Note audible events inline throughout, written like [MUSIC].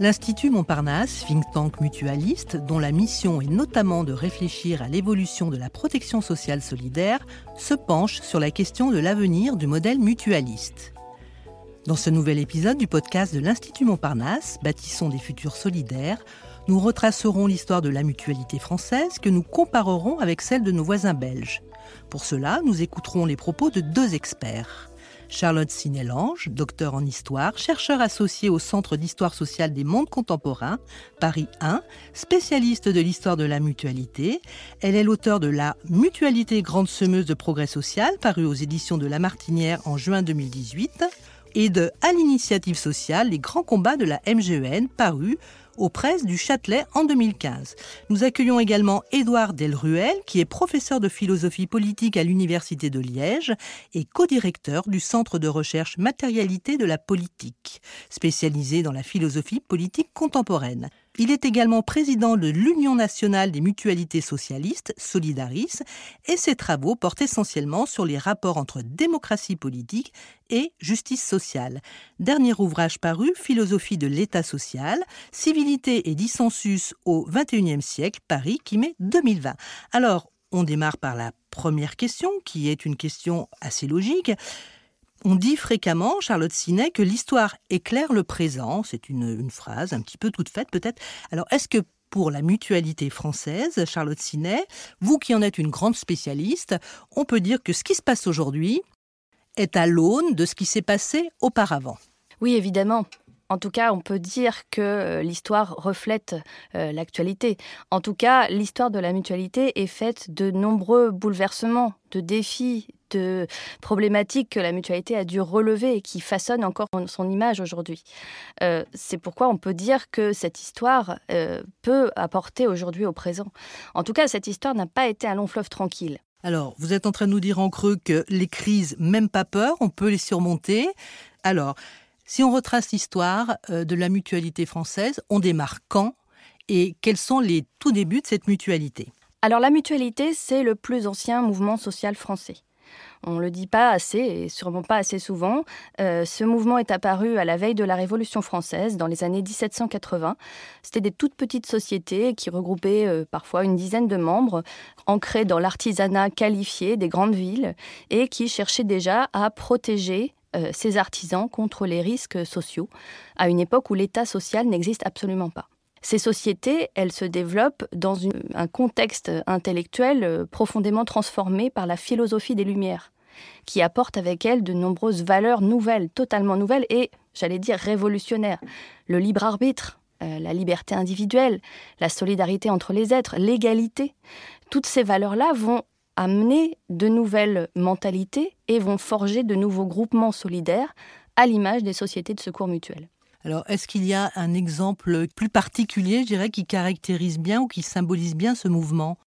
L'Institut Montparnasse, think tank mutualiste, dont la mission est notamment de réfléchir à l'évolution de la protection sociale solidaire, se penche sur la question de l'avenir du modèle mutualiste. Dans ce nouvel épisode du podcast de l'Institut Montparnasse, Bâtissons des futurs solidaires, nous retracerons l'histoire de la mutualité française que nous comparerons avec celle de nos voisins belges. Pour cela, nous écouterons les propos de deux experts. Charlotte Sinélange, docteur en histoire, chercheur associé au Centre d'histoire sociale des mondes contemporains, Paris 1, spécialiste de l'histoire de la mutualité. Elle est l'auteur de La Mutualité grande semeuse de progrès social, paru aux éditions de La Martinière en juin 2018, et de À l'initiative sociale, les grands combats de la MGEN, paru aux presses du Châtelet en 2015. Nous accueillons également Édouard Delruel, qui est professeur de philosophie politique à l'Université de Liège et co-directeur du Centre de recherche matérialité de la politique, spécialisé dans la philosophie politique contemporaine. Il est également président de l'Union nationale des mutualités socialistes, Solidaris, et ses travaux portent essentiellement sur les rapports entre démocratie politique et justice sociale. Dernier ouvrage paru, Philosophie de l'État social, Civilité et dissensus au XXIe siècle, Paris, qui met 2020. Alors, on démarre par la première question, qui est une question assez logique. On dit fréquemment, Charlotte Sinet, que l'histoire éclaire le présent. C'est une, phrase un petit peu toute faite peut-être. Alors est-ce que pour la mutualité française, Charlotte Sinet, vous qui en êtes une grande spécialiste, on peut dire que ce qui se passe aujourd'hui est à l'aune de ce qui s'est passé auparavant? Oui, évidemment. En tout cas, on peut dire que euh, l'histoire reflète euh, l'actualité. En tout cas, l'histoire de la mutualité est faite de nombreux bouleversements, de défis, de problématiques que la mutualité a dû relever et qui façonnent encore son image aujourd'hui. Euh, c'est pourquoi on peut dire que cette histoire peut apporter aujourd'hui au présent. En tout cas, cette histoire n'a pas été un long fleuve tranquille. Alors, vous êtes en train de nous dire en creux que les crises, même pas peur, on peut les surmonter. Alors, si on retrace l'histoire euh, de la mutualité française, on démarre quand et quels sont les tout débuts de cette mutualité? Alors la mutualité, c'est le plus ancien mouvement social français. On ne le dit pas assez et sûrement pas assez souvent. Euh, ce mouvement est apparu à la veille de la Révolution française, dans les années 1780. C'était des toutes petites sociétés qui regroupaient euh, parfois une dizaine de membres, ancrés dans l'artisanat qualifié des grandes villes et qui cherchaient déjà à protéger euh, ces artisans contre les risques sociaux, à une époque où l'État social n'existe absolument pas. Ces sociétés, elles se développent dans un contexte intellectuel euh, profondément transformé par la philosophie des Lumières, qui apporte avec elle de nombreuses valeurs nouvelles, totalement nouvelles et, j'allais dire, révolutionnaires. Le libre arbitre, euh, la liberté individuelle, la solidarité entre les êtres, l'égalité. Toutes ces valeurs-là vont amener de nouvelles mentalités et vont forger de nouveaux groupements solidaires à l'image des sociétés de secours mutuels. Alors, est-ce qu'il y a un exemple plus particulier, je dirais, qui caractérise bien ou qui symbolise bien ce mouvement?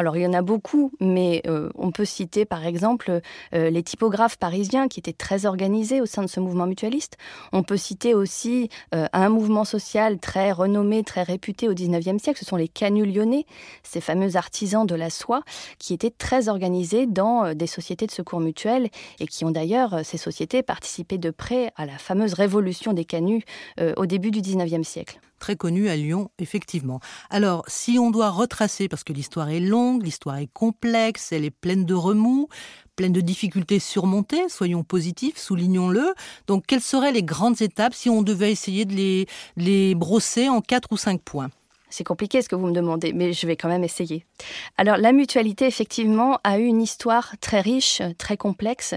Alors il y en a beaucoup, mais euh, on peut citer par exemple euh, les typographes parisiens qui étaient très organisés au sein de ce mouvement mutualiste. On peut citer aussi euh, un mouvement social très renommé, très réputé au XIXe siècle, ce sont les canuts lyonnais, ces fameux artisans de la soie qui étaient très organisés dans des sociétés de secours mutuels et qui ont d'ailleurs, ces sociétés, participé de près à la fameuse révolution des canuts au début du XIXe siècle très connu à Lyon, effectivement. Alors, si on doit retracer, parce que l'histoire est longue, l'histoire est complexe, elle est pleine de remous, pleine de difficultés surmontées, soyons positifs, soulignons-le. Donc, quelles seraient les grandes étapes si on devait essayer de les, les brosser en quatre ou cinq points? C'est compliqué ce que vous me demandez, mais je vais quand même essayer. Alors la mutualité, effectivement, a eu une histoire très riche, très complexe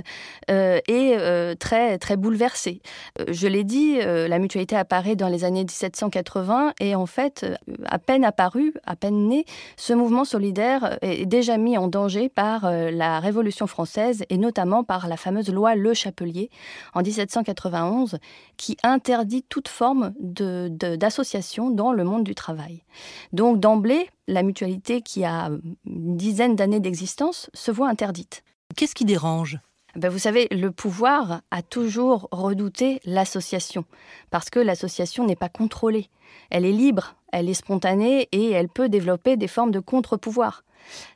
euh, et euh, très, très bouleversée. Euh, je l'ai dit, la mutualité apparaît dans les années 1780 et en fait, à peine apparu, à peine né, ce mouvement solidaire est déjà mis en danger par la Révolution française et notamment par la fameuse loi Le Chapelier en 1791 qui interdit toute forme d'association de, dans le monde du travail. Donc d'emblée, la mutualité qui a une dizaine d'années d'existence se voit interdite. Qu'est-ce qui dérange? Ben, Vous savez, le pouvoir a toujours redouté l'association, parce que l'association n'est pas contrôlée. Elle est libre, elle est spontanée et elle peut développer des formes de contre-pouvoir.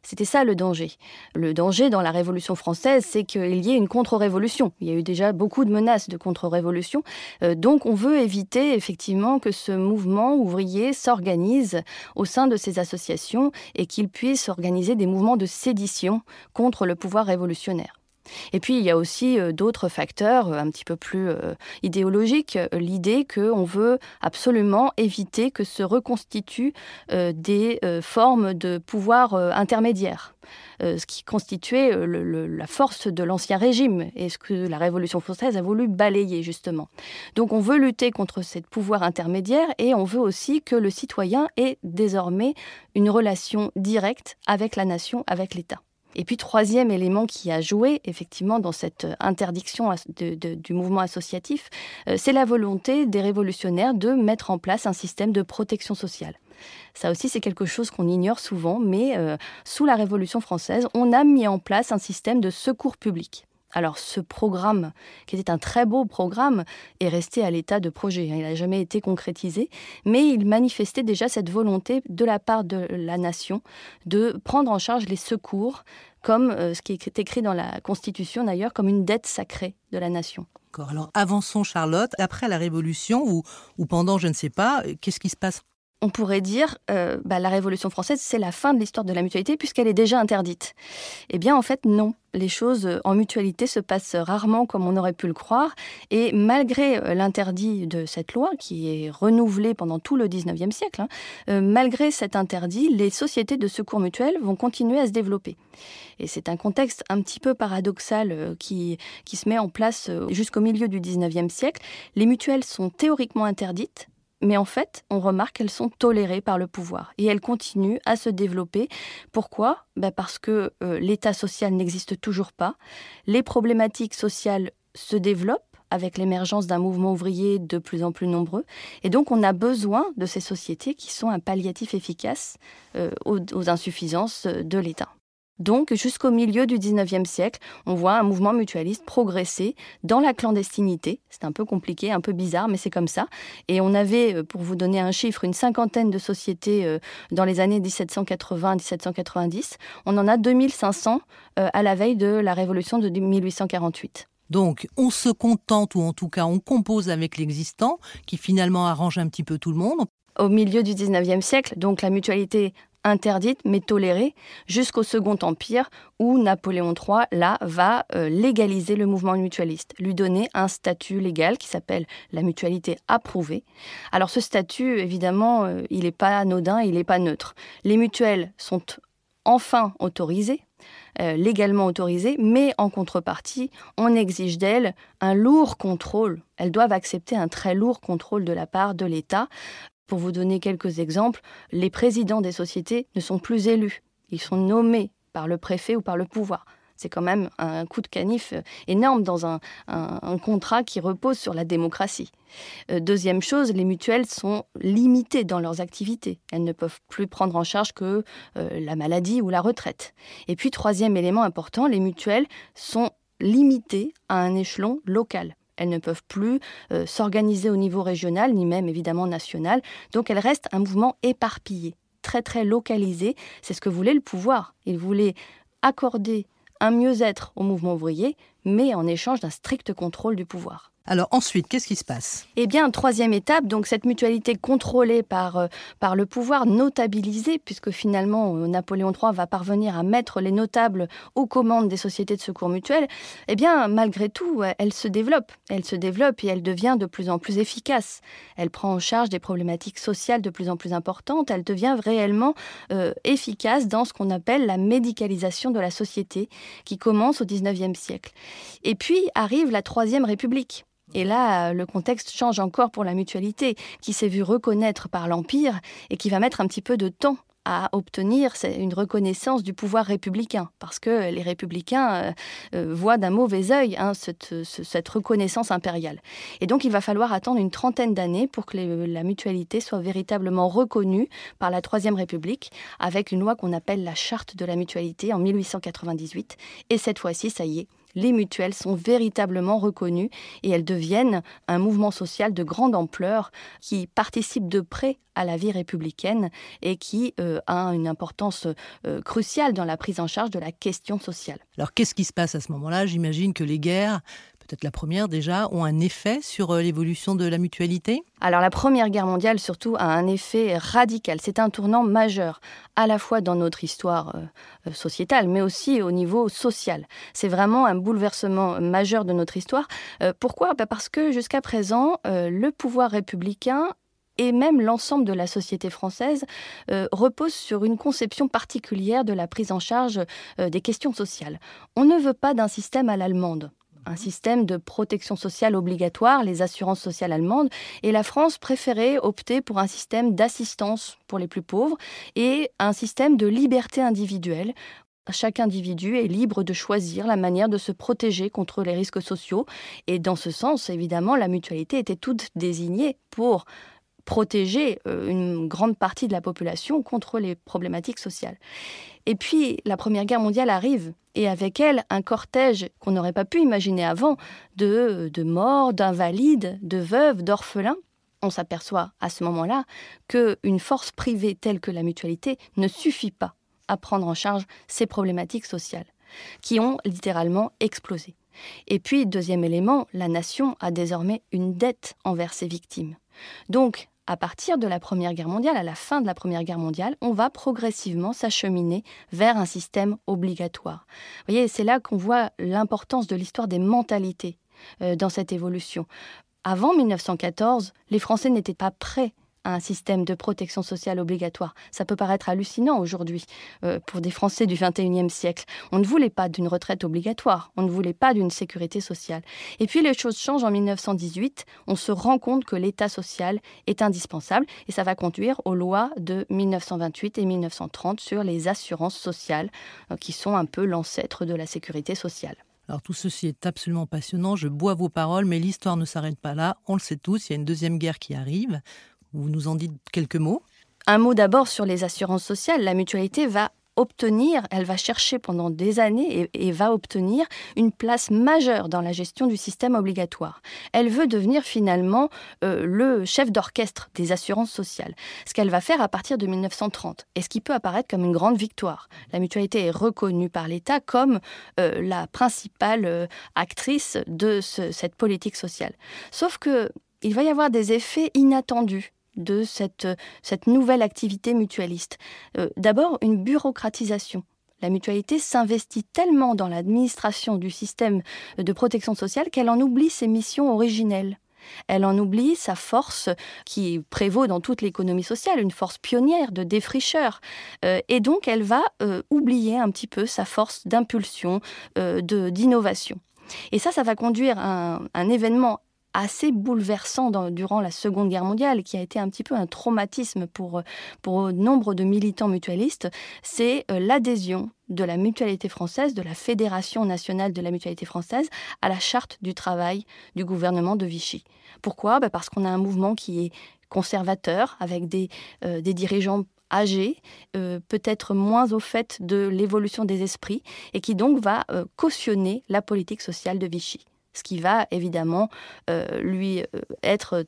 C'était ça le danger. Le danger dans la Révolution française, c'est qu'il y ait une contre-révolution. Il y a eu déjà beaucoup de menaces de contre-révolution. Euh, donc on veut éviter effectivement que ce mouvement ouvrier s'organise au sein de ces associations et qu'il puisse organiser des mouvements de sédition contre le pouvoir révolutionnaire. Et puis, il y a aussi euh, d'autres facteurs euh, un petit peu plus euh, idéologiques. L'idée qu'on veut absolument éviter que se reconstituent des formes de pouvoir intermédiaire. ce qui constituait la force de l'ancien régime et ce que la Révolution française a voulu balayer justement. Donc on veut lutter contre ce pouvoir intermédiaire et on veut aussi que le citoyen ait désormais une relation directe avec la nation, avec l'État. Et puis, troisième élément qui a joué effectivement dans cette euh, interdiction du mouvement associatif, euh, c'est la volonté des révolutionnaires de mettre en place un système de protection sociale. Ça aussi, c'est quelque chose qu'on ignore souvent, mais euh, sous la Révolution française, on a mis en place un système de secours public. Alors ce programme, qui était un très beau programme, est resté à l'état de projet. Hein. Il n'a jamais été concrétisé, mais il manifestait déjà cette volonté de la part de la nation de prendre en charge les secours, comme euh, ce qui est écrit dans la Constitution d'ailleurs, comme une dette sacrée de la nation. Alors avançons Charlotte, après la Révolution ou, pendant, je ne sais pas, euh, qu'est-ce qui se passe on pourrait dire euh, bah, la Révolution française, c'est la fin de l'histoire de la mutualité puisqu'elle est déjà interdite. Eh bien, en fait, non. Les choses euh, en mutualité se passent rarement comme on aurait pu le croire. Et malgré euh, l'interdit de cette loi, qui est renouvelée pendant tout le 19e siècle, hein, malgré cet interdit, les sociétés de secours mutuels vont continuer à se développer. Et c'est un contexte un petit peu paradoxal qui, qui se met en place jusqu'au milieu du 19e siècle. Les mutuelles sont théoriquement interdites, mais en fait, on remarque qu'elles sont tolérées par le pouvoir et elles continuent à se développer. Pourquoi? Ben Parce que euh, l'État social n'existe toujours pas, les problématiques sociales se développent avec l'émergence d'un mouvement ouvrier de plus en plus nombreux. Et donc on a besoin de ces sociétés qui sont un palliatif efficace euh, aux insuffisances de l'État. Donc, jusqu'au milieu du 19e siècle, on voit un mouvement mutualiste progresser dans la clandestinité. C'est un peu compliqué, un peu bizarre, mais c'est comme ça. Et on avait, euh, pour vous donner un chiffre, une cinquantaine de sociétés euh, dans les années 1780-1790. On en a 2500 euh, à la veille de la révolution de 1848. Donc, on se contente, ou en tout cas, on compose avec l'existant, qui finalement arrange un petit peu tout le monde au milieu du 19e siècle, donc la mutualité interdite mais tolérée jusqu'au Second Empire où Napoléon III là va euh, légaliser le mouvement mutualiste, lui donner un statut légal qui s'appelle la mutualité approuvée. Alors ce statut évidemment euh, il n'est pas anodin, il n'est pas neutre. Les mutuelles sont enfin autorisées euh, légalement autorisées, mais en contrepartie, on exige d'elles un lourd contrôle. Elles doivent accepter un très lourd contrôle de la part de l'État pour vous donner quelques exemples, les présidents des sociétés ne sont plus élus. Ils sont nommés par le préfet ou par le pouvoir. C'est quand même un coup de canif énorme dans un, contrat qui repose sur la démocratie. Euh, deuxième chose, les mutuelles sont limitées dans leurs activités. Elles ne peuvent plus prendre en charge que euh, la maladie ou la retraite. Et puis, troisième élément important, les mutuelles sont limitées à un échelon local. Elles ne peuvent plus euh, s'organiser au niveau régional, ni même évidemment national. Donc elles restent un mouvement éparpillé, très très localisé. C'est ce que voulait le pouvoir. Il voulait accorder un mieux-être au mouvement ouvrier, mais en échange d'un strict contrôle du pouvoir. Alors ensuite, qu'est-ce qui se passe? Eh bien, troisième étape, donc cette mutualité contrôlée par, euh, le pouvoir, notabilisée, puisque finalement euh, Napoléon III va parvenir à mettre les notables aux commandes des sociétés de secours mutuels, eh bien, malgré tout, elle se développe. Elle se développe et elle devient de plus en plus efficace. Elle prend en charge des problématiques sociales de plus en plus importantes. Elle devient réellement euh, efficace dans ce qu'on appelle la médicalisation de la société, qui commence au XIXe siècle. Et puis arrive la Troisième République. Et là, le contexte change encore pour la mutualité, qui s'est vue reconnaître par l'Empire et qui va mettre un petit peu de temps à obtenir une reconnaissance du pouvoir républicain, parce que les républicains euh, euh, voient d'un mauvais œil hein, cette, reconnaissance impériale. Et donc il va falloir attendre une trentaine d'années pour que la mutualité soit véritablement reconnue par la Troisième République, avec une loi qu'on appelle la Charte de la mutualité en 1898. Et cette fois-ci, ça y est, les mutuelles sont véritablement reconnues et elles deviennent un mouvement social de grande ampleur qui participe de près à la vie républicaine et qui euh, a une importance euh, cruciale dans la prise en charge de la question sociale. Alors qu'est-ce qui se passe à ce moment-là? J'imagine que les guerres peut-être la première déjà, ont un effet sur euh, l'évolution de la mutualité? Alors la Première Guerre mondiale surtout a un effet radical. C'est un tournant majeur, à la fois dans notre histoire euh, euh, sociétale, mais aussi au niveau social. C'est vraiment un bouleversement majeur de notre histoire. pourquoi? Bah, Parce que jusqu'à présent, le pouvoir républicain et même l'ensemble de la société française repose sur une conception particulière de la prise en charge des questions sociales. On ne veut pas d'un système à l'allemande un système de protection sociale obligatoire, les assurances sociales allemandes, et la France préférait opter pour un système d'assistance pour les plus pauvres et un système de liberté individuelle chaque individu est libre de choisir la manière de se protéger contre les risques sociaux. Et dans ce sens, évidemment, la mutualité était toute désignée pour protéger euh, une grande partie de la population contre les problématiques sociales. Et puis, la Première Guerre mondiale arrive, et avec elle, un cortège qu'on n'aurait pas pu imaginer avant, de, de morts, d'invalides, de veuves, d'orphelins. On s'aperçoit à ce moment-là qu'une force privée telle que la mutualité ne suffit pas à prendre en charge ces problématiques sociales, qui ont littéralement explosé. Et puis, deuxième élément, la nation a désormais une dette envers ses victimes. Donc, à partir de la Première Guerre mondiale, à la fin de la Première Guerre mondiale, on va progressivement s'acheminer vers un système obligatoire. Vous voyez, c'est là qu'on voit l'importance de l'histoire des mentalités euh, dans cette évolution. Avant 1914, les Français n'étaient pas prêts un système de protection sociale obligatoire. Ça peut paraître hallucinant aujourd'hui euh, pour des Français du 21e siècle. On ne voulait pas d'une retraite obligatoire, on ne voulait pas d'une sécurité sociale. Et puis les choses changent en 1918, on se rend compte que l'État social est indispensable et ça va conduire aux lois de 1928 et 1930 sur les assurances sociales euh, qui sont un peu l'ancêtre de la sécurité sociale. Alors tout ceci est absolument passionnant, je bois vos paroles, mais l'histoire ne s'arrête pas là, on le sait tous, il y a une deuxième guerre qui arrive. Vous nous en dites quelques mots? Un mot d'abord sur les assurances sociales. La mutualité va obtenir, elle va chercher pendant des années et, va obtenir une place majeure dans la gestion du système obligatoire. Elle veut devenir finalement euh, le chef d'orchestre des assurances sociales, ce qu'elle va faire à partir de 1930, et ce qui peut apparaître comme une grande victoire. La mutualité est reconnue par l'État comme euh, la principale euh, actrice de cette politique sociale. Sauf que il va y avoir des effets inattendus de cette, cette nouvelle activité mutualiste. Euh, d'abord, une bureaucratisation. La mutualité s'investit tellement dans l'administration du système de protection sociale qu'elle en oublie ses missions originelles. Elle en oublie sa force qui prévaut dans toute l'économie sociale, une force pionnière de défricheur. Euh, et donc elle va euh, oublier un petit peu sa force d'impulsion, d'innovation. Et ça, ça va conduire à un événement assez bouleversant durant la Seconde Guerre mondiale, qui a été un petit peu un traumatisme pour, nombre de militants mutualistes, c'est euh, l'adhésion de la mutualité française, de la Fédération nationale de la mutualité française, à la charte du travail du gouvernement de Vichy. Pourquoi? Bah, Parce qu'on a un mouvement qui est conservateur, avec des, euh, dirigeants âgés, euh, peut-être moins au fait de l'évolution des esprits, et qui donc va cautionner la politique sociale de Vichy ce qui va évidemment euh, lui euh, être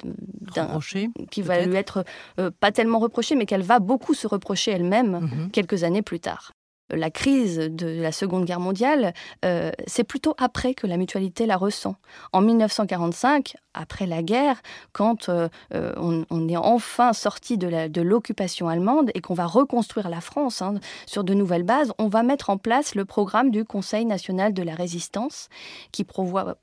reproché, qui va lui être euh, pas tellement reproché, mais qu'elle va beaucoup se reprocher elle-même mhm. quelques années plus tard la crise de la Seconde Guerre mondiale, euh, c'est plutôt après que la mutualité la ressent. En 1945, après la guerre, quand euh, euh, on, est enfin sorti de l'occupation allemande et qu'on va reconstruire la France hein, sur de nouvelles bases, on va mettre en place le programme du Conseil national de la résistance, qui prévoit,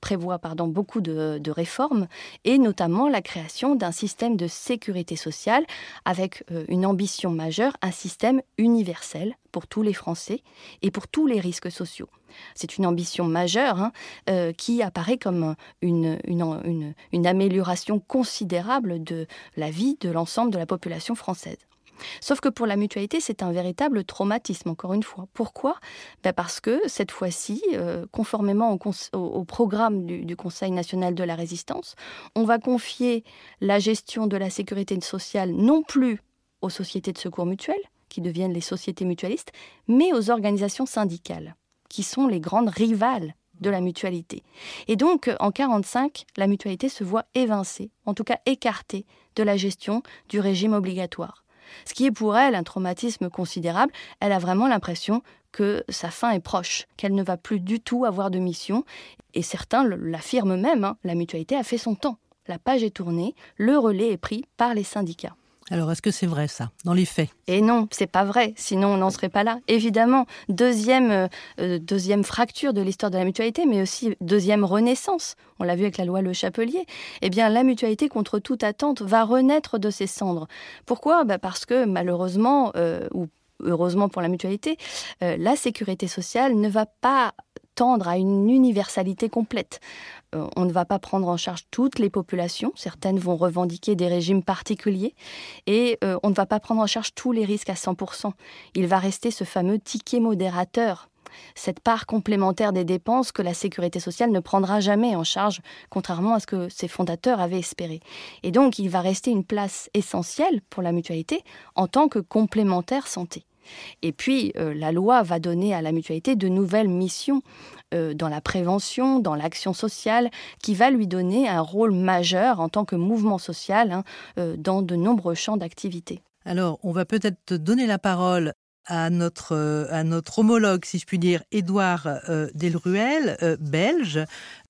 beaucoup de, réformes, et notamment la création d'un système de sécurité sociale avec une ambition majeure, un système universel pour tous les Français et pour tous les risques sociaux. C'est une ambition majeure hein, euh, qui apparaît comme une, amélioration considérable de la vie de l'ensemble de la population française. Sauf que pour la mutualité, c'est un véritable traumatisme, encore une fois. Pourquoi? Ben Parce que cette fois-ci, euh, conformément au, programme du, du, Conseil national de la résistance, on va confier la gestion de la sécurité sociale non plus aux sociétés de secours mutuels, qui deviennent les sociétés mutualistes, mais aux organisations syndicales, qui sont les grandes rivales de la mutualité. Et donc, en 1945, la mutualité se voit évincée, en tout cas écartée de la gestion du régime obligatoire. Ce qui est pour elle un traumatisme considérable, elle a vraiment l'impression que sa fin est proche, qu'elle ne va plus du tout avoir de mission. Et certains l'affirment même, hein, la mutualité a fait son temps. La page est tournée, le relais est pris par les syndicats. Alors, est-ce que c'est vrai ça, dans les faits? Et non, c'est pas vrai, sinon on n'en serait pas là. Évidemment, deuxième, euh, euh, deuxième fracture de l'histoire de la mutualité, mais aussi deuxième renaissance. On l'a vu avec la loi Le Chapelier. Eh bien, la mutualité, contre toute attente, va renaître de ses cendres. Pourquoi? Bah Parce que malheureusement, euh, ou heureusement pour la mutualité, la sécurité sociale ne va pas tendre à une universalité complète. Euh, on ne va pas prendre en charge toutes les populations, certaines vont revendiquer des régimes particuliers, et euh, on ne va pas prendre en charge tous les risques à 100%. Il va rester ce fameux ticket modérateur cette part complémentaire des dépenses que la sécurité sociale ne prendra jamais en charge, contrairement à ce que ses fondateurs avaient espéré. Et donc, il va rester une place essentielle pour la mutualité en tant que complémentaire santé. Et puis, euh, la loi va donner à la mutualité de nouvelles missions euh, dans la prévention, dans l'action sociale, qui va lui donner un rôle majeur en tant que mouvement social hein, euh, dans de nombreux champs d'activité. Alors, on va peut-être donner la parole à notre, à notre homologue, si je puis dire, Édouard Delruel, belge.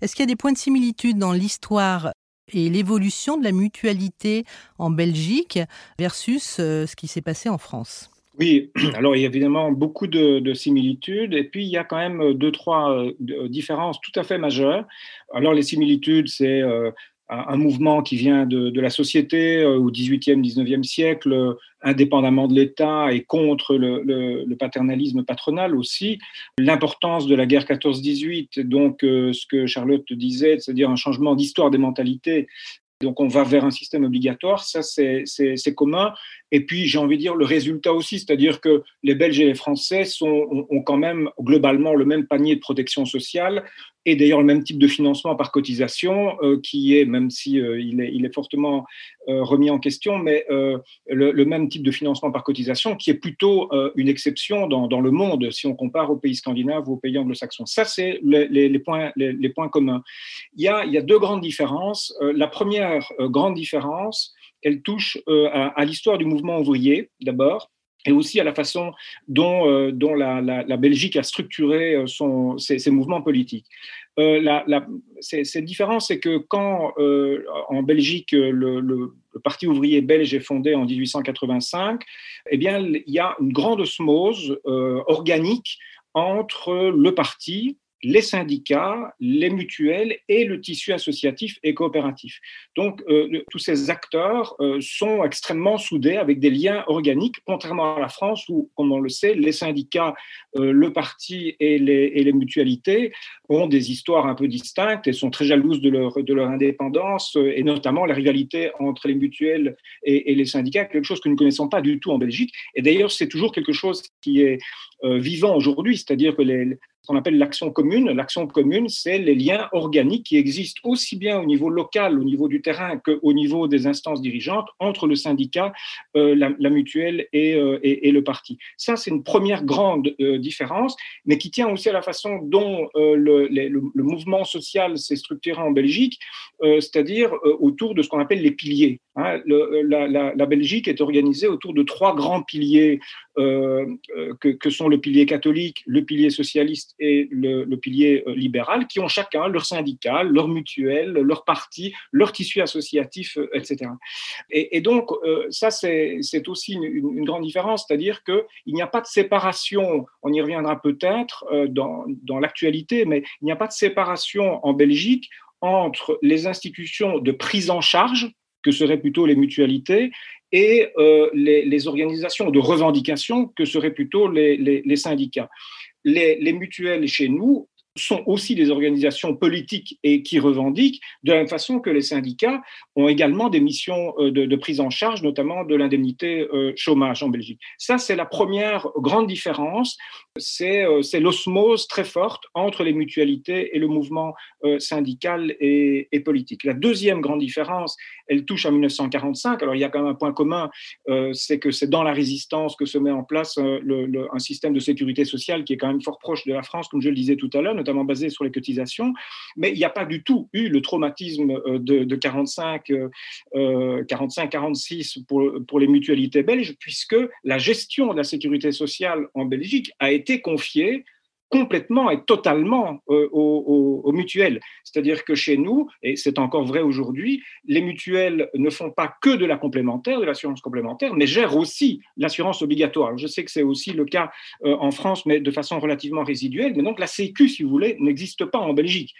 Est-ce qu'il y a des points de similitude dans l'histoire et l'évolution de la mutualité en Belgique versus ce qui s'est passé en France? Oui, [CLEARS THROAT] alors il y a évidemment beaucoup de, similitudes, et puis il y a quand même deux, trois euh, différences tout à fait majeures. Alors les similitudes, c'est euh, un mouvement qui vient de, la société euh, au 18e, 19e siècle, indépendamment de l'État et contre le, paternalisme patronal aussi. L'importance de la guerre 14-18, donc ce que Charlotte disait, c'est-à-dire un changement d'histoire des mentalités donc on va vers un système obligatoire, ça c'est commun. Et puis j'ai envie de dire le résultat aussi, c'est-à-dire que les Belges et les Français ont, quand même globalement le même panier de protection sociale et d'ailleurs le même type de financement par cotisation euh, qui est, même si euh, il, est, fortement euh, remis en question, mais le, même type de financement par cotisation qui est plutôt une exception dans, le monde si on compare aux pays scandinaves ou aux pays anglo-saxons. Ça, c'est les, points, les, points communs. Il y a deux grandes différences. la première grande différence, elle touche à, à l'histoire du mouvement ouvrier d'abord et aussi à la façon dont, euh, la, Belgique a structuré euh, ses, mouvements politiques. Euh, la, cette différence, c'est que quand en Belgique le, le, Parti ouvrier belge est fondé en 1885, eh bien, il y a une grande osmose organique entre le parti, les syndicats, les mutuelles et le tissu associatif et coopératif. Donc, euh, tous ces acteurs euh, sont extrêmement soudés avec des liens organiques, contrairement à la France où, comme on le sait, les syndicats, euh, le parti et les, mutualités ont des histoires un peu distinctes et sont très jalouses de leur, de leur indépendance, et notamment la rivalité entre les mutuelles et, et les syndicats, quelque chose que nous ne connaissons pas du tout en Belgique. Et d'ailleurs, c'est toujours quelque chose qui est vivant aujourd'hui, c'est-à-dire que les, qu'on appelle l'action commune. L'action commune, c'est les liens organiques qui existent aussi bien au niveau local, au niveau du terrain, qu'au niveau des instances dirigeantes entre le syndicat, euh, la, mutuelle euh, et, le parti. Ça, c'est une première grande euh, différence, mais qui tient aussi à la façon dont le, mouvement social s'est structuré en Belgique, c'est-à-dire autour de ce qu'on appelle les piliers. Hein. la, Belgique est organisée autour de trois grands piliers que, que sont le pilier catholique, le pilier socialiste et le, pilier euh, libéral, qui ont chacun leur syndicat, leur mutuelle, leur parti, leur tissu associatif, euh, etc. Et, donc, euh, ça, c'est aussi une, grande différence, c'est-à-dire qu'il n'y a pas de séparation, on y reviendra peut-être dans l'actualité, mais il n'y a pas de séparation en Belgique entre les institutions de prise en charge, que seraient plutôt les mutualités, et les, organisations de revendication, que seraient plutôt les, les syndicats. Les, mutuelles chez nous sont aussi des organisations politiques et qui revendiquent, de la même façon que les syndicats ont également des missions euh, de, prise en charge, notamment de l'indemnité euh, chômage en Belgique. Ça, c'est la première grande différence, c'est euh, l'osmose très forte entre les mutualités et le mouvement syndical et, politique. La deuxième grande différence, elle touche à 1945. Alors, il y a quand même un point commun, c'est que c'est dans la résistance que se met en place un système de sécurité sociale qui est quand même fort proche de la France, comme je le disais tout à l'heure, notamment basée sur les cotisations, mais il n'y a pas du tout eu le traumatisme de, de 45, 45, 46 pour, pour les mutualités belges, puisque la gestion de la sécurité sociale en Belgique a été confiée complètement et totalement euh, aux, mutuelles. C'est-à-dire que chez nous, et c'est encore vrai aujourd'hui, les mutuelles ne font pas que de la complémentaire, de l'assurance complémentaire, mais gèrent aussi l'assurance obligatoire. Je sais que c'est aussi le cas euh, en France, mais de façon relativement résiduelle. Mais donc la Sécu, si vous voulez, n'existe pas en Belgique.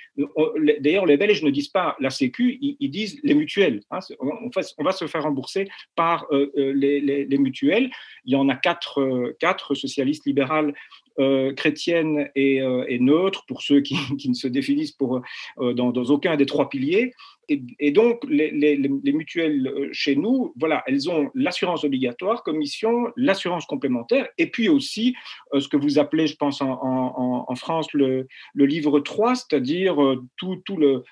D'ailleurs, les Belges ne disent pas la Sécu, ils, disent les mutuelles. Hein. On, va se faire rembourser par euh, les, mutuelles. Il y en a quatre, quatre socialistes libérales euh, chrétienne et, euh, neutre, pour ceux [LAUGHS] qui, ne se définissent pour, euh, dans, aucun des trois piliers, et, donc, les, mutuelles euh, chez nous, voilà, elles ont l'assurance obligatoire comme mission, l'assurance complémentaire, et puis aussi euh, ce que vous appelez, je pense, en, France, le, livre 3, c'est-à-dire euh, tout, tout le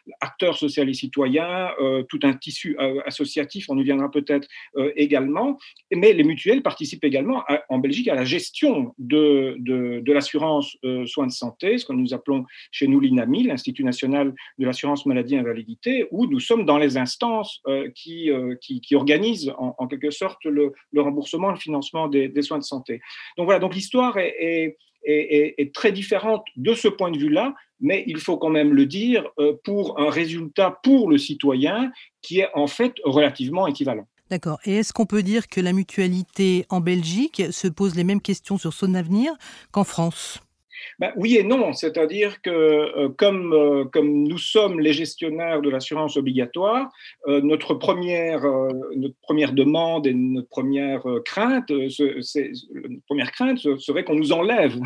social et citoyen, tout un tissu associatif, on y viendra peut-être également. Mais les mutuelles participent également en Belgique à la gestion de, de, de l'assurance soins de santé, ce que nous appelons chez nous l'INAMI, l'Institut national de l'assurance maladie et invalidité, où nous sommes dans les instances euh, qui, euh, qui, qui, organisent en, quelque sorte le, le, remboursement, le financement des, soins de santé. Donc voilà, donc l'histoire est, est, est, très différente de ce point de vue-là, mais il faut quand même le dire euh, pour un résultat pour le citoyen qui est en fait relativement équivalent. D'accord. Et est-ce qu'on peut dire que la mutualité en Belgique se pose les mêmes questions sur son avenir qu'en France? Ben, oui et non, c'est-à-dire que euh, comme, euh, comme nous sommes les gestionnaires de l'assurance obligatoire, euh, notre, première, demande et notre première crainte, première crainte serait qu'on nous enlève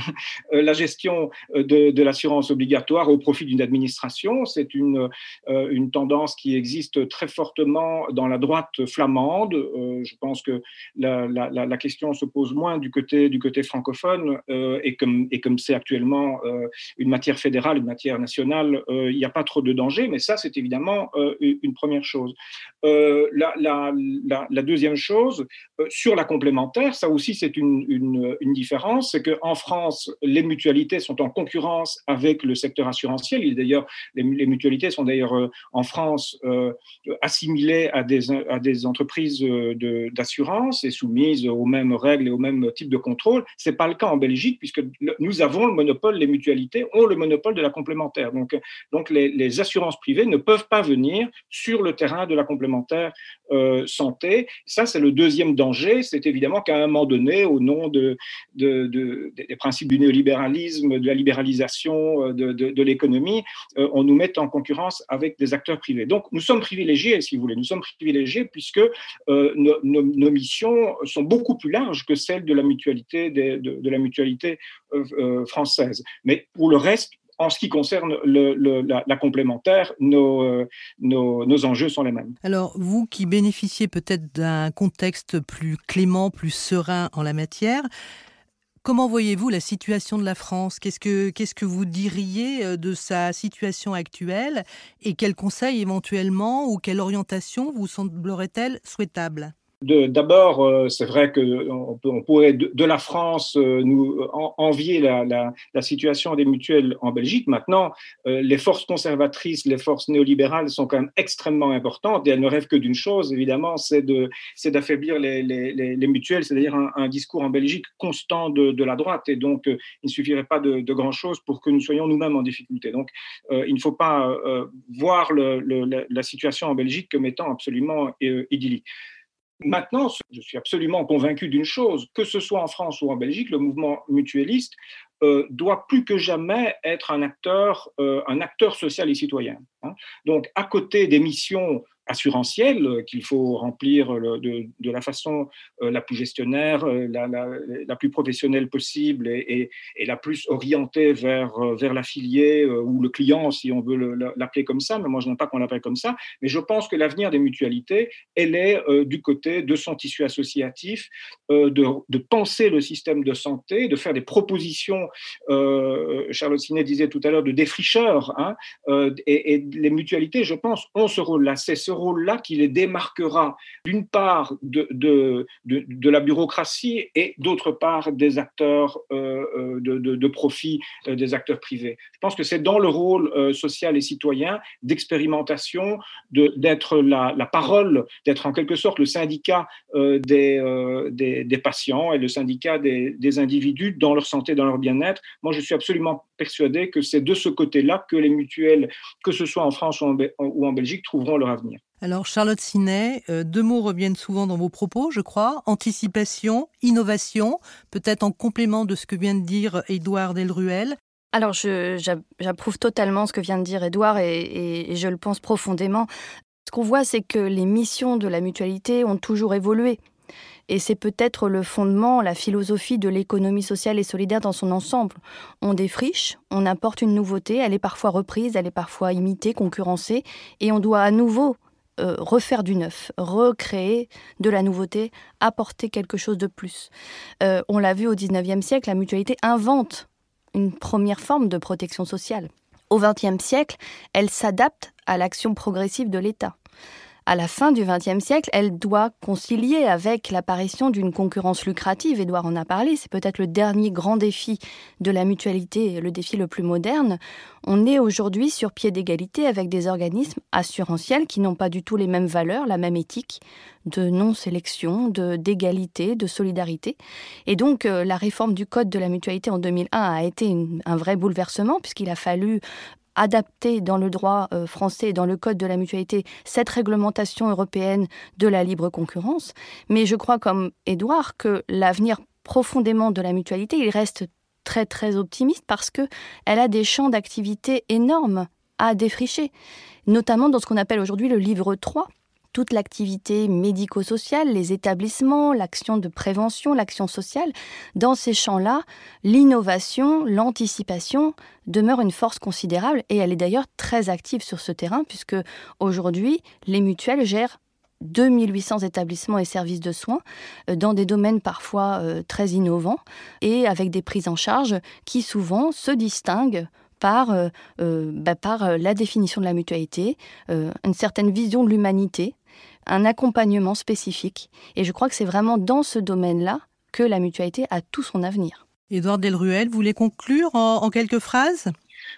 la gestion de, l'assurance obligatoire au profit d'une administration. C'est une, tendance qui existe très fortement dans la droite flamande. je pense que la, question se pose moins du côté, du côté francophone et comme, et comme c'est actuellement euh, une matière fédérale, une matière nationale, euh, il n'y a pas trop de danger, mais ça, c'est évidemment euh, une première chose. La, deuxième chose, sur la complémentaire, ça aussi, c'est une, différence, c'est qu'en France, les mutualités sont en concurrence avec le secteur assurantiel. Il d'ailleurs, les, mutualités sont d'ailleurs en France assimilées à des, entreprises d'assurance et soumises aux mêmes règles et au même type de contrôle. Ce n'est pas le cas en Belgique, puisque nous avons le monopole, les mutualités ont le monopole de la complémentaire. Donc, donc les, assurances privées ne peuvent pas venir sur le terrain de la complémentaire euh, santé. Ça, c'est le deuxième danger. C'est évidemment qu'à un moment donné, au nom de, de, des principes du néolibéralisme, de la libéralisation euh, de, l'économie, euh, on nous met en concurrence avec des acteurs privés. Donc, nous sommes privilégiés, si vous voulez. Nous sommes privilégiés puisque nos, nos, missions sont beaucoup plus larges que celles de la mutualité, de, la mutualité française. Mais pour le reste, en ce qui concerne la, complémentaire, nos, nos, nos, enjeux sont les mêmes. Alors, vous qui bénéficiez peut-être d'un contexte plus clément, plus serein en la matière, Comment voyez-vous la situation de la France? Qu'est-ce que, qu'est-ce que vous diriez euh, de sa situation actuelle? Et quels conseils éventuellement ou quelle orientation vous semblerait-elle souhaitable? D'abord, euh, c'est vrai qu'on on pourrait de, la France euh, nous envier la, la, la, situation des mutuelles en Belgique. Maintenant, euh, les forces conservatrices, les forces néolibérales sont quand même extrêmement importantes et elles ne rêvent que d'une chose, évidemment, c'est d'affaiblir les, les, les, mutuelles, c'est-à-dire un, un, discours en Belgique constant de, de la droite. Et donc, il ne suffirait pas de, de grand-chose pour que nous soyons nous-mêmes en difficulté. Donc, il ne faut pas voir le, le, la situation en Belgique comme étant absolument idyllique. Maintenant, je suis absolument convaincu d'une chose, que ce soit en France ou en Belgique, le mouvement mutualiste euh, doit plus que jamais être un acteur, euh, un acteur social et citoyen. Hein. Donc, à côté des missions assurantielle euh, qu'il faut remplir euh, de, de, la façon euh, la plus gestionnaire, la, la, plus professionnelle possible et, et, la plus orientée vers, vers l'affilié ou le client, si on veut l'appeler comme ça, mais moi je n'aime pas qu'on l'appelle comme ça, mais je pense que l'avenir des mutualités, elle est du côté de son tissu associatif, de, de, penser le système de santé, de faire des propositions, Charlotte Sinet disait tout à l'heure, de défricheurs, hein, et, et, les mutualités, je pense, ont ce rôle-là, c'est ce rôle-là qui les démarquera d'une part de, de, de, la bureaucratie et d'autre part des acteurs euh, euh, de, profit, des acteurs privés. Je pense que c'est dans le rôle social et citoyen d'expérimentation, d'être la, la, parole, d'être en quelque sorte le syndicat des, des, des, patients et le syndicat des, des individus dans leur santé, dans leur bien-être. Moi, je suis absolument persuadé que c'est de ce côté-là que les mutuelles, que ce soit en France ou en, Belgique, trouveront leur avenir. Alors Charlotte Sinet, euh, deux mots reviennent souvent dans vos propos, je crois. Anticipation, innovation, peut-être en complément de ce que vient de dire Édouard Delruel. Alors j'approuve totalement ce que vient de dire Édouard et, et je le pense profondément. Ce qu'on voit, c'est que les missions de la mutualité ont toujours évolué. Et c'est peut-être le fondement, la philosophie de l'économie sociale et solidaire dans son ensemble. On défriche, on apporte une nouveauté, elle est parfois reprise, elle est parfois imitée, concurrencée, et on doit à nouveau euh, refaire du neuf, recréer de la nouveauté, apporter quelque chose de plus. Euh, on l'a vu au XIXe siècle, la mutualité invente une première forme de protection sociale. Au XXe siècle, elle s'adapte à l'action progressive de l'État à la fin du XXe siècle, elle doit concilier avec l'apparition d'une concurrence lucrative. Édouard en a parlé, c'est peut-être le dernier grand défi de la mutualité, le défi le plus moderne. On est aujourd'hui sur pied d'égalité avec des organismes assurantiels qui n'ont pas du tout les mêmes valeurs, la même éthique de non-sélection, d'égalité, de solidarité. Et donc euh, la réforme du code de la mutualité en 2001 a été un vrai bouleversement puisqu'il a fallu adapter dans le droit euh, français, dans le code de la mutualité, cette réglementation européenne de la libre concurrence. Mais je crois, comme Édouard, que l'avenir profondément de la mutualité, il reste très très optimiste parce que elle a des champs d'activité énormes à défricher, notamment dans ce qu'on appelle aujourd'hui le livre 3, toute l'activité médico-sociale, les établissements, l'action de prévention, l'action sociale, dans ces champs-là, l'innovation, l'anticipation demeure une force considérable et elle est d'ailleurs très active sur ce terrain puisque aujourd'hui, les mutuelles gèrent 2800 établissements et services de soins euh, dans des domaines parfois euh, très innovants et avec des prises en charge qui souvent se distinguent par, euh, bah, par la définition de la mutualité, une certaine vision de l'humanité un accompagnement spécifique. Et je crois que c'est vraiment dans ce domaine-là que la mutualité a tout son avenir. Édouard Delruel, vous voulez conclure en, quelques phrases?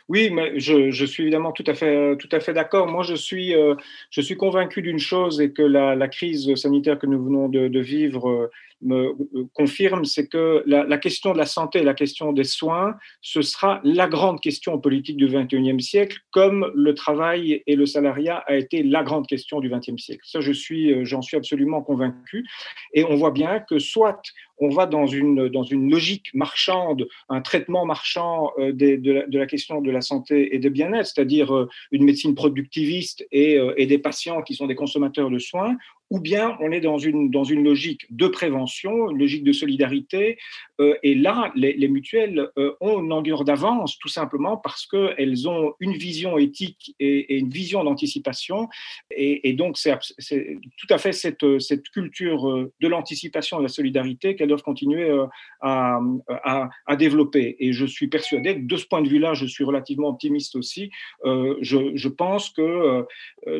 Oui, mais je, suis évidemment tout à fait, tout à fait d'accord. Moi, je suis, euh, je suis convaincu d'une chose et que la, crise sanitaire que nous venons de, de vivre me euh, confirme, c'est que la, question de la santé, la question des soins, ce sera la grande question politique du XXIe siècle, comme le travail et le salariat a été la grande question du XXe siècle. Ça, je suis, euh, j'en suis absolument convaincu. Et on voit bien que soit on va dans une, dans une logique marchande, un traitement marchand euh, de, la, question de la santé et de bien-être, c'est-à-dire une médecine productiviste et, et des patients qui sont des consommateurs de soins, ou bien on est dans une, dans une logique de prévention, une logique de solidarité. Euh, et là, les, mutuelles euh, ont une longueur d'avance, tout simplement parce qu'elles ont une vision éthique et, une vision d'anticipation. Et, donc, c'est tout à fait cette, cette culture de l'anticipation et de la solidarité qu'elles doivent continuer euh, à, à, développer. Et je suis persuadé que de ce point de vue-là, je suis relativement optimiste aussi. je, je pense que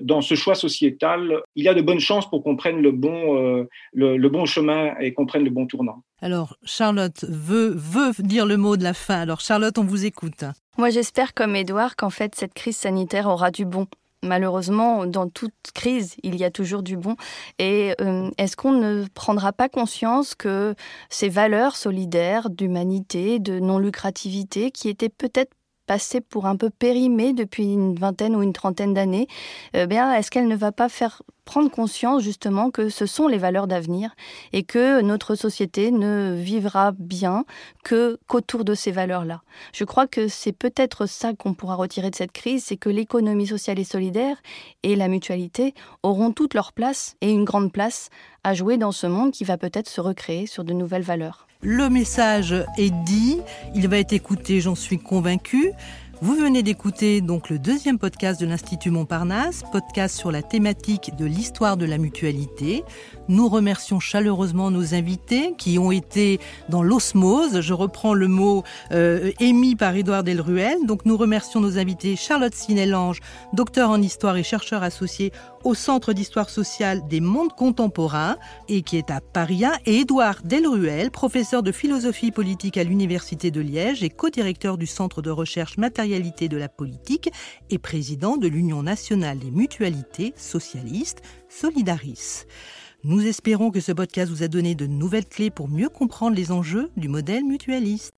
dans ce choix sociétal, il y a de bonnes chances pour qu'on prenne le bon, euh, le, bon chemin et qu'on prenne le bon tournant. Alors, Charlotte veut, veut dire le mot de la fin. Alors, Charlotte, on vous écoute. Moi, j'espère, comme Édouard, qu'en fait, cette crise sanitaire aura du bon. Malheureusement, dans toute crise, il y a toujours du bon. Et euh, est-ce qu'on ne prendra pas conscience que ces valeurs solidaires, d'humanité, de non-lucrativité, qui étaient peut-être passées pour un peu périmées depuis une vingtaine ou une trentaine d'années, eh bien, est-ce qu'elle ne va pas faire prendre conscience justement que ce sont les valeurs d'avenir et que notre société ne vivra bien que qu'autour de ces valeurs-là. Je crois que c'est peut-être ça qu'on pourra retirer de cette crise, c'est que l'économie sociale et solidaire et la mutualité auront toute leur place et une grande place à jouer dans ce monde qui va peut-être se recréer sur de nouvelles valeurs. Le message est dit, il va être écouté, j'en suis convaincue. Vous venez d'écouter donc le deuxième podcast de l'Institut Montparnasse, podcast sur la thématique de l'histoire de la mutualité. Nous remercions chaleureusement nos invités qui ont été dans l'osmose. Je reprends le mot euh, émis par Édouard Delruel. Donc nous remercions nos invités Charlotte Sinelange, docteur en histoire et chercheur associé au Centre d'histoire sociale des mondes contemporains et qui est à Paris et Édouard Delruel, professeur de philosophie politique à l'Université de Liège et co-directeur du Centre de recherche matérialité de la politique et président de l'Union nationale des mutualités socialistes Solidaris. Nous espérons que ce podcast vous a donné de nouvelles clés pour mieux comprendre les enjeux du modèle mutualiste.